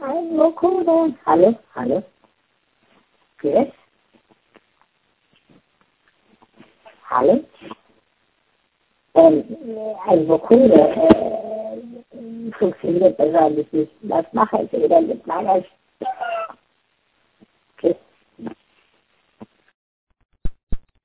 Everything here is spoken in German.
Hallo, Kuda. Hallo, hallo. Yes? Hallo? Ähm, also Kunde äh, funktioniert ich nicht. Was mache ich oder mit meiner